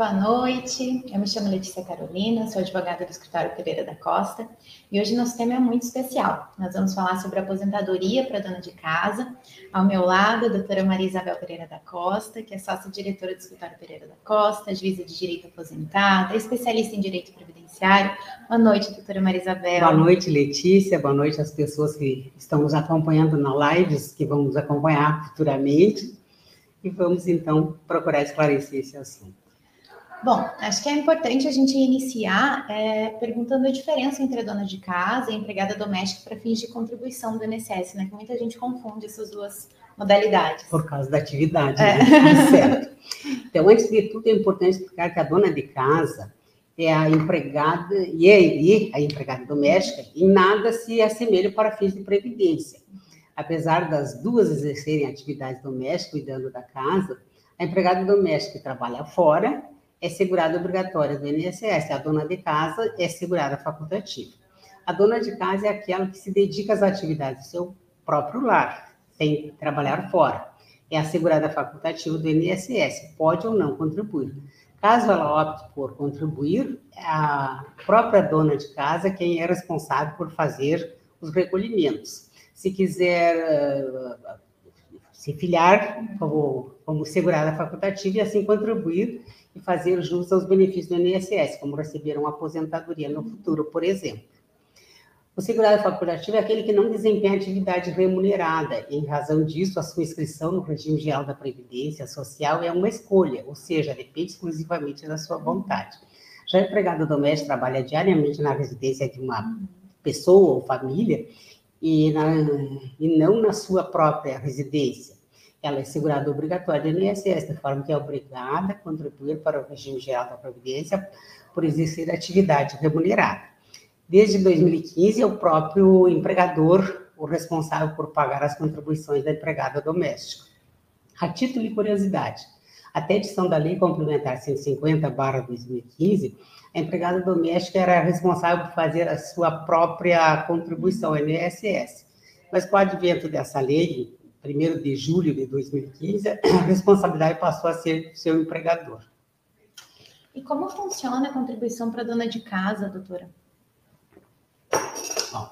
Boa noite, eu me chamo Letícia Carolina, sou advogada do escritório Pereira da Costa e hoje nosso tema é muito especial. Nós vamos falar sobre aposentadoria para dona de casa. Ao meu lado, a doutora Maria Isabel Pereira da Costa, que é sócia-diretora do escritório Pereira da Costa, juíza de direito aposentada, especialista em direito previdenciário. Boa noite, doutora Maria Isabel. Boa noite, Letícia. Boa noite às pessoas que estão nos acompanhando na lives, que vão nos acompanhar futuramente. E vamos, então, procurar esclarecer esse assunto. Bom, acho que é importante a gente iniciar é, perguntando a diferença entre a dona de casa e a empregada doméstica para fins de contribuição do INSS, né? Que muita gente confunde essas duas modalidades. Por causa da atividade, é. né? certo. Então, antes de tudo, é importante explicar que a dona de casa é a empregada e, e a empregada doméstica em nada se assemelha para fins de previdência. Apesar das duas exercerem atividades domésticas cuidando da casa, a empregada doméstica trabalha fora é segurada obrigatória do INSS, a dona de casa é segurada facultativa. A dona de casa é aquela que se dedica às atividades do seu próprio lar, sem trabalhar fora. É a segurada facultativa do INSS, pode ou não contribuir. Caso ela opte por contribuir, é a própria dona de casa quem é responsável por fazer os recolhimentos. Se quiser uh, se filiar como, como segurada facultativa e assim contribuir, e fazer jus aos benefícios do INSS, como receber uma aposentadoria no futuro, por exemplo. O segurado facultativo é aquele que não desempenha atividade remunerada. Em razão disso, a sua inscrição no regime geral da Previdência Social é uma escolha, ou seja, depende exclusivamente da sua vontade. Já o empregado doméstico trabalha diariamente na residência de uma pessoa ou família e, na, e não na sua própria residência ela é segurada obrigatória do INSS, de forma que é obrigada a contribuir para o regime geral da Previdência por exercer atividade remunerada. Desde 2015, é o próprio empregador o responsável por pagar as contribuições da empregada doméstica. A título de curiosidade, até a edição da Lei Complementar 150-2015, a empregada doméstica era responsável por fazer a sua própria contribuição ao INSS. Mas com o advento dessa lei, 1 de julho de 2015, a responsabilidade passou a ser seu empregador. E como funciona a contribuição para dona de casa, doutora? Bom,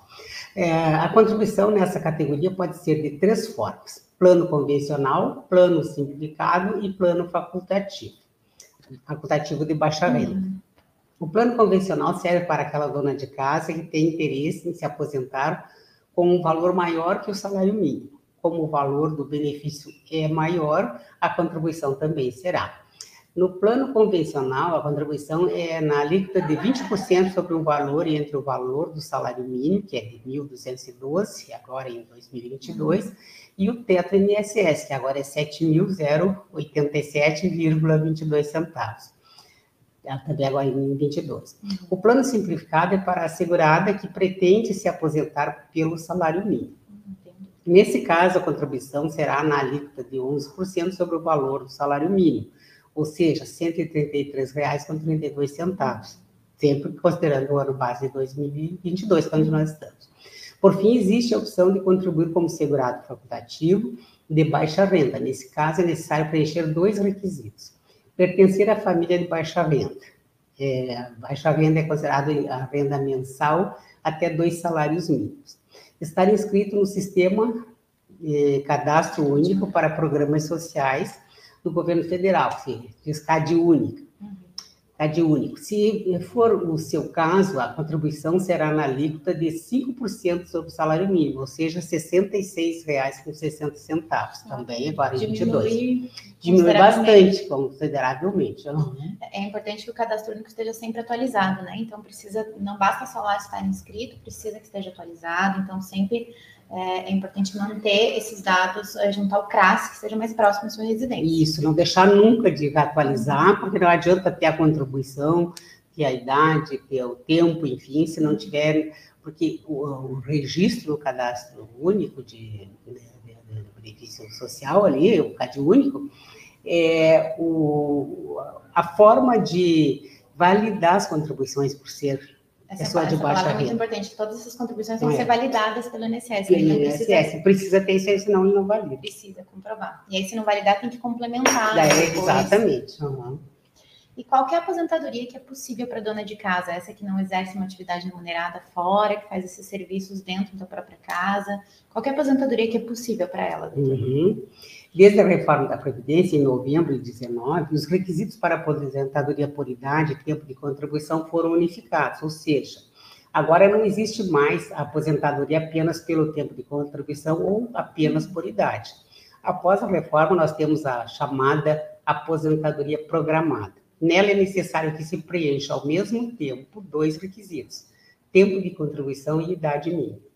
é, a contribuição nessa categoria pode ser de três formas: plano convencional, plano simplificado e plano facultativo. Facultativo de baixa renda. Uhum. O plano convencional serve para aquela dona de casa que tem interesse em se aposentar com um valor maior que o salário mínimo como o valor do benefício é maior, a contribuição também será. No plano convencional, a contribuição é na alíquota de 20% sobre o valor entre o valor do salário mínimo, que é de 1.212, agora em 2022, e o teto INSS, que agora é 7.087,22 centavos. Também agora em 22. O plano simplificado é para a segurada que pretende se aposentar pelo salário mínimo. Nesse caso, a contribuição será na alíquota de 11% sobre o valor do salário mínimo, ou seja, R$ 133,32, sempre considerando o ano base de 2022, onde nós estamos. Por fim, existe a opção de contribuir como segurado facultativo de baixa renda. Nesse caso, é necessário preencher dois requisitos. Pertencer à família de baixa renda. É, baixa renda é considerada a renda mensal até dois salários mínimos estar inscrito no sistema eh, cadastro único para programas sociais do governo federal, sim, diz CAD única. CAD único. Se for o seu caso, a contribuição será na alíquota de 5% sobre o salário mínimo, ou seja, R$ 66,60 também agora em 22. Diminui, Diminui bastante, consideravelmente. Uhum. É importante que o cadastro único esteja sempre atualizado, né? Então precisa, não basta só lá estar inscrito, precisa que esteja atualizado, então sempre é, é, importante manter esses dados é, junto ao CRAS, que seja mais próximo da sua residência. Isso, não deixar nunca de atualizar, porque não adianta ter a contribuição, ter a idade, ter o tempo, enfim, se não tiver, porque o, o registro no cadastro único de, de benefício social ali, o CAD único, é o, a forma de validar as contribuições por ser essa, pessoa de baixa renda. é muito importante, todas essas contribuições têm que ser é. validadas pelo INSS. Pelo INSS, precisa, precisa ter isso aí, senão ele não valida. Precisa comprovar. E aí, se não validar, tem que complementar. É, exatamente. Uhum. E qual é a aposentadoria que é possível para dona de casa? Essa que não exerce uma atividade remunerada fora, que faz esses serviços dentro da própria casa. Qual é a aposentadoria que é possível para ela? Uhum. Desde a reforma da Previdência, em novembro de 19, os requisitos para aposentadoria por idade e tempo de contribuição foram unificados, ou seja, Agora não existe mais a aposentadoria apenas pelo tempo de contribuição ou apenas por idade. Após a reforma, nós temos a chamada aposentadoria programada. Nela é necessário que se preencha ao mesmo tempo dois requisitos: tempo de contribuição e idade mínima.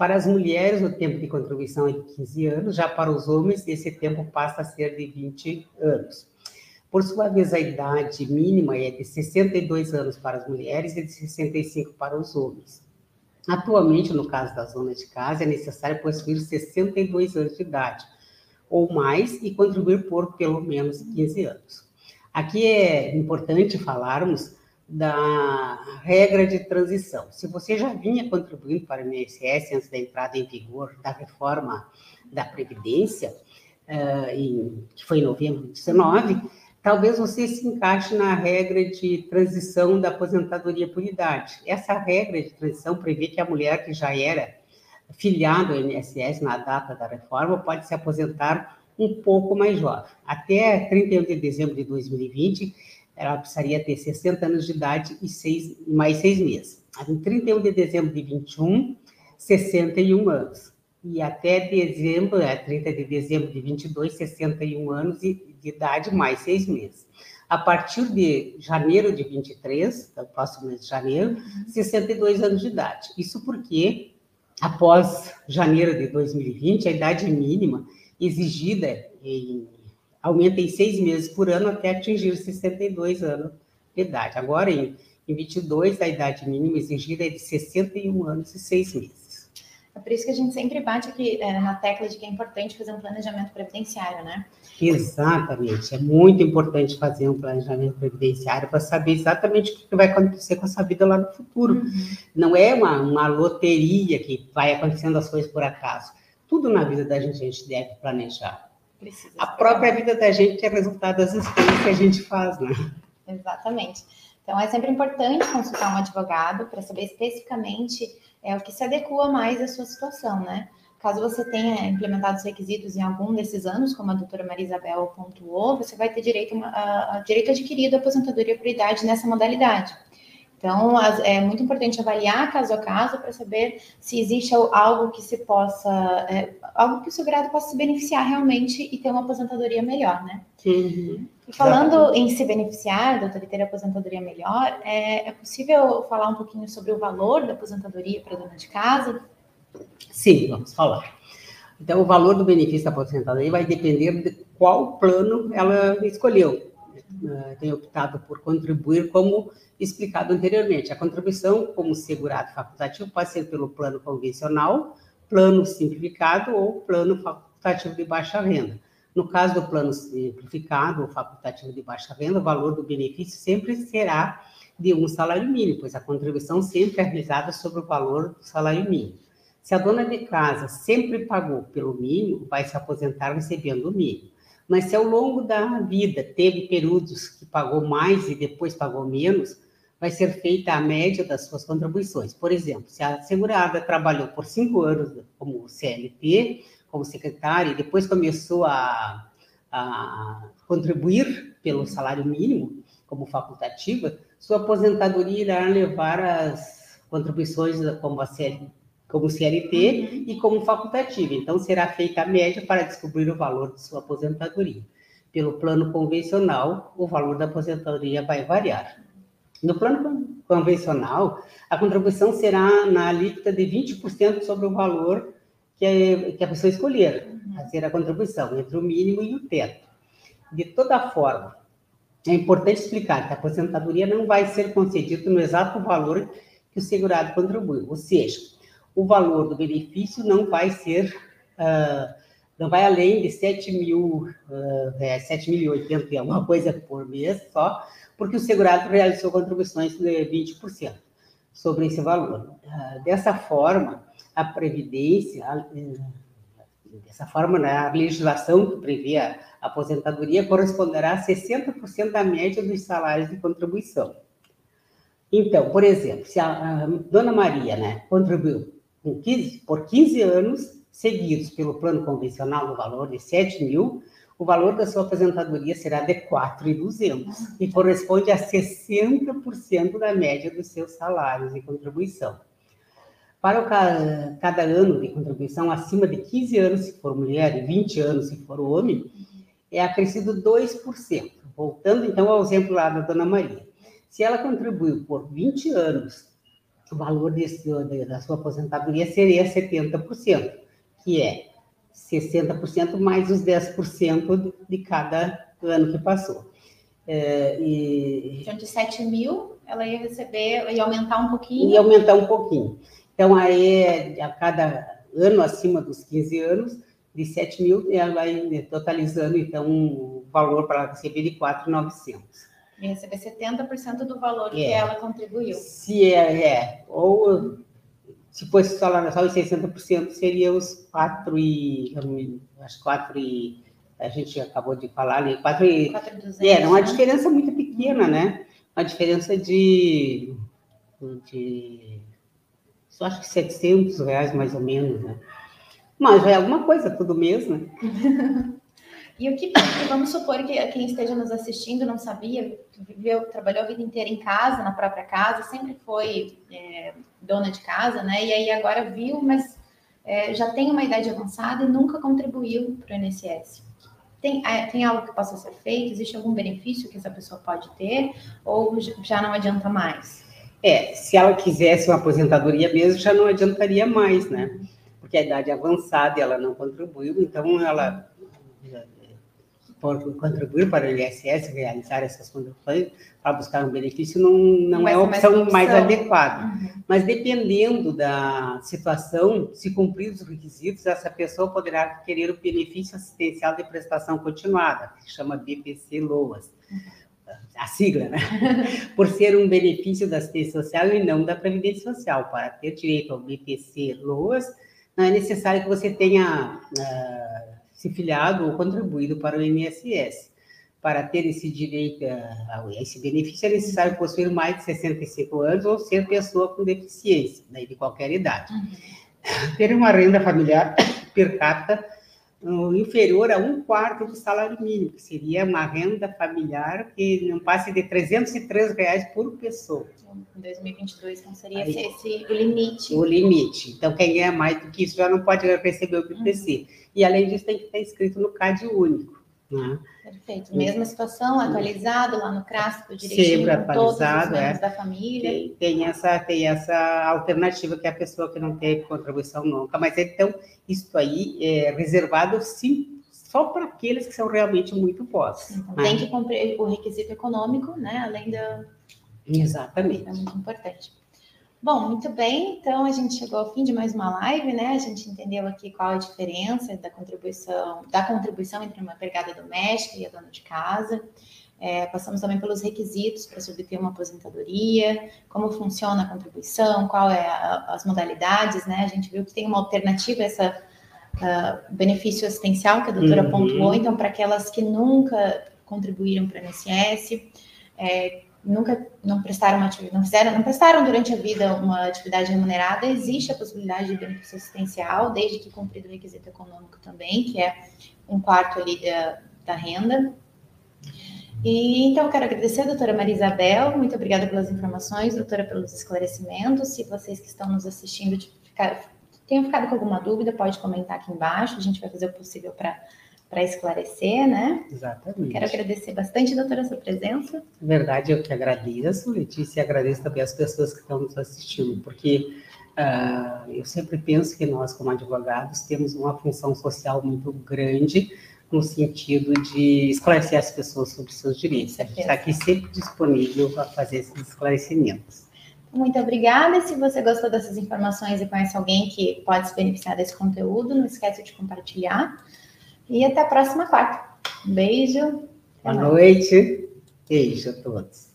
Para as mulheres, o tempo de contribuição é de 15 anos, já para os homens, esse tempo passa a ser de 20 anos. Por sua vez, a idade mínima é de 62 anos para as mulheres e de 65 para os homens. Atualmente, no caso da zona de casa, é necessário possuir 62 anos de idade ou mais e contribuir por pelo menos 15 anos. Aqui é importante falarmos da regra de transição. Se você já vinha contribuindo para o INSS antes da entrada em vigor da reforma da Previdência, uh, em, que foi em novembro de 19, talvez você se encaixe na regra de transição da aposentadoria por idade. Essa regra de transição prevê que a mulher que já era filiada ao INSS na data da reforma pode se aposentar um pouco mais jovem. Até 31 de dezembro de 2020, ela precisaria ter 60 anos de idade e seis, mais seis meses. Em 31 de dezembro de 21, 61 anos. E até dezembro, 30 é, de dezembro de 22, 61 anos de idade mais seis meses. A partir de janeiro de 23, do próximo mês de janeiro, 62 anos de idade. Isso porque, após janeiro de 2020, a idade mínima exigida em, aumenta em seis meses por ano até atingir 62 anos de idade. Agora, em, em 22, a idade mínima exigida é de 61 anos e seis meses. É por isso que a gente sempre bate aqui é, na tecla de que é importante fazer um planejamento previdenciário, né? Exatamente. É muito importante fazer um planejamento previdenciário para saber exatamente o que vai acontecer com a sua vida lá no futuro. Uhum. Não é uma, uma loteria que vai acontecendo as coisas por acaso tudo na vida da gente a gente deve planejar. Precisa a própria vida da gente é resultado das escolhas que a gente faz, né? Exatamente. Então é sempre importante consultar um advogado para saber especificamente é, o que se adequa mais à sua situação, né? Caso você tenha implementado os requisitos em algum desses anos, como a doutora Maria Isabel pontuou, você vai ter direito, a, a, direito adquirido à aposentadoria por idade nessa modalidade. Então, é muito importante avaliar caso a caso para saber se existe algo que se possa, é, algo que o segurado possa se beneficiar realmente e ter uma aposentadoria melhor, né? Uhum. E falando em se beneficiar, doutor, e ter aposentadoria melhor, é, é possível falar um pouquinho sobre o valor da aposentadoria para dona de casa? Sim, vamos falar. Então, o valor do benefício da aposentadoria vai depender de qual plano ela escolheu. Uh, tem optado por contribuir como explicado anteriormente. A contribuição como segurado facultativo pode ser pelo plano convencional, plano simplificado ou plano facultativo de baixa renda. No caso do plano simplificado ou facultativo de baixa renda, o valor do benefício sempre será de um salário mínimo, pois a contribuição sempre é realizada sobre o valor do salário mínimo. Se a dona de casa sempre pagou pelo mínimo, vai se aposentar recebendo o mínimo. Mas se ao longo da vida teve períodos que pagou mais e depois pagou menos, vai ser feita a média das suas contribuições. Por exemplo, se a segurada trabalhou por cinco anos como CLT, como secretária, e depois começou a, a contribuir pelo salário mínimo, como facultativa, sua aposentadoria irá levar as contribuições como, a CL, como CLT uhum. e como facultativa. Então, será feita a média para descobrir o valor de sua aposentadoria. Pelo plano convencional, o valor da aposentadoria vai variar. No plano convencional, a contribuição será na alíquota de 20% sobre o valor que a, pessoa escolher a ser a contribuição, entre o mínimo e o teto. De toda forma, é importante explicar que a aposentadoria não vai ser concedida no exato valor que o segurado contribuiu, ou seja, o valor do benefício não vai ser, uh, não vai além de 7 mil, uh, é, 7.080 e alguma coisa por mês só, porque o segurado realizou contribuições de 20% sobre esse valor. Ah, dessa forma, a Previdência dessa forma, né, a legislação que prevê a aposentadoria corresponderá a 60% da média dos salários de contribuição. Então, por exemplo, se a, a Dona Maria né, contribuiu 15, por 15 anos seguidos pelo plano convencional no valor de 7 mil, o valor da sua aposentadoria será de 4.200 e corresponde a 60% da média dos seus salários de contribuição. Para o, cada ano de contribuição acima de 15 anos, se for mulher, e 20 anos, se for homem, é acrescido 2%. Voltando então ao exemplo lá da Dona Maria. Se ela contribuiu por 20 anos, o valor desse, da sua aposentadoria seria 70%, que é 60% mais os 10% de cada ano que passou. É, e... Então, de 7 mil, ela ia receber, ia aumentar um pouquinho? Ia aumentar um pouquinho. Então, aí, a cada ano acima dos 15 anos, de 7 mil, ela vai totalizando, então, o valor para receber de 4,900. E receber 70% do valor é. que ela contribuiu. Se é, é. Ou se fosse salário só os 60%, seria os 4 e. As 4 e. A gente acabou de falar ali, 4 e. 4, é, uma né? diferença muito pequena, né? Uma diferença de. de só acho que 700 reais mais ou menos, né? Mas já é alguma coisa, tudo mesmo. Né? e o que, vamos supor que quem esteja nos assistindo não sabia, viveu, trabalhou a vida inteira em casa, na própria casa, sempre foi é, dona de casa, né? E aí agora viu, mas é, já tem uma idade avançada e nunca contribuiu para o INSS. Tem, é, tem algo que possa ser feito? Existe algum benefício que essa pessoa pode ter? Ou já não adianta mais? É, se ela quisesse uma aposentadoria mesmo, já não adiantaria mais, né? Porque a idade avançada ela não contribuiu, então ela por contribuir para o ISS, realizar essas contribuições para buscar um benefício, não, não é a opção mais, mais adequada. Uhum. Mas dependendo da situação, se cumprir os requisitos, essa pessoa poderá querer o benefício assistencial de prestação continuada, que chama BPC-LOAS. Uhum a sigla, né? Por ser um benefício da assistência social e não da Previdência Social. Para ter direito ao BPC LOAS, não é necessário que você tenha uh, se filiado ou contribuído para o INSS. Para ter esse direito a esse benefício, é necessário possuir mais de 65 anos ou ser pessoa com deficiência, daí de qualquer idade. Uhum. Ter uma renda familiar per capita inferior a um quarto do salário mínimo, que seria uma renda familiar que não passe de 303 reais por pessoa. Em 2022, então seria Aí, esse o limite. O limite. Então, quem ganha mais do que isso já não pode receber o BPC. Uhum. E, além disso, tem que estar inscrito no CAD único. Né? Perfeito. Mesma situação, atualizado lá no CRASP, direitinho, Sempre atualizado, é. da família. Tem, tem, essa, tem essa alternativa que é a pessoa que não teve contribuição nunca. Mas, então, isso aí é reservado, sim, só para aqueles que são realmente muito postos. Então, né? tem que cumprir o requisito econômico, né? Além da... Exatamente. É muito importante. Bom, muito bem. Então a gente chegou ao fim de mais uma live, né? A gente entendeu aqui qual a diferença da contribuição, da contribuição entre uma empregada doméstica e a dona de casa. É, passamos também pelos requisitos para se obter uma aposentadoria, como funciona a contribuição, qual é a, as modalidades, né? A gente viu que tem uma alternativa a essa uh, benefício assistencial que a doutora uhum. pontuou, então para aquelas que nunca contribuíram para o INSS, é, nunca não prestaram uma não fizeram, não prestaram durante a vida uma atividade remunerada, existe a possibilidade de benefício assistencial, desde que cumprido o requisito econômico também, que é um quarto ali da, da renda. E então eu quero agradecer a doutora Maria Isabel, muito obrigada pelas informações, doutora, pelos esclarecimentos. Se vocês que estão nos assistindo tenham ficado com alguma dúvida, pode comentar aqui embaixo, a gente vai fazer o possível para para esclarecer, né? Exatamente. Quero agradecer bastante, doutora, a sua presença. verdade, eu que agradeço, Letícia, e agradeço também as pessoas que estão nos assistindo, porque uh, eu sempre penso que nós, como advogados, temos uma função social muito grande no sentido de esclarecer as pessoas sobre seus direitos. A gente está aqui sempre disponível para fazer esses esclarecimentos. Muito obrigada. E se você gostou dessas informações e conhece alguém que pode se beneficiar desse conteúdo, não esqueça de compartilhar. E até a próxima quarta. Um beijo. Boa noite. Beijo a todos.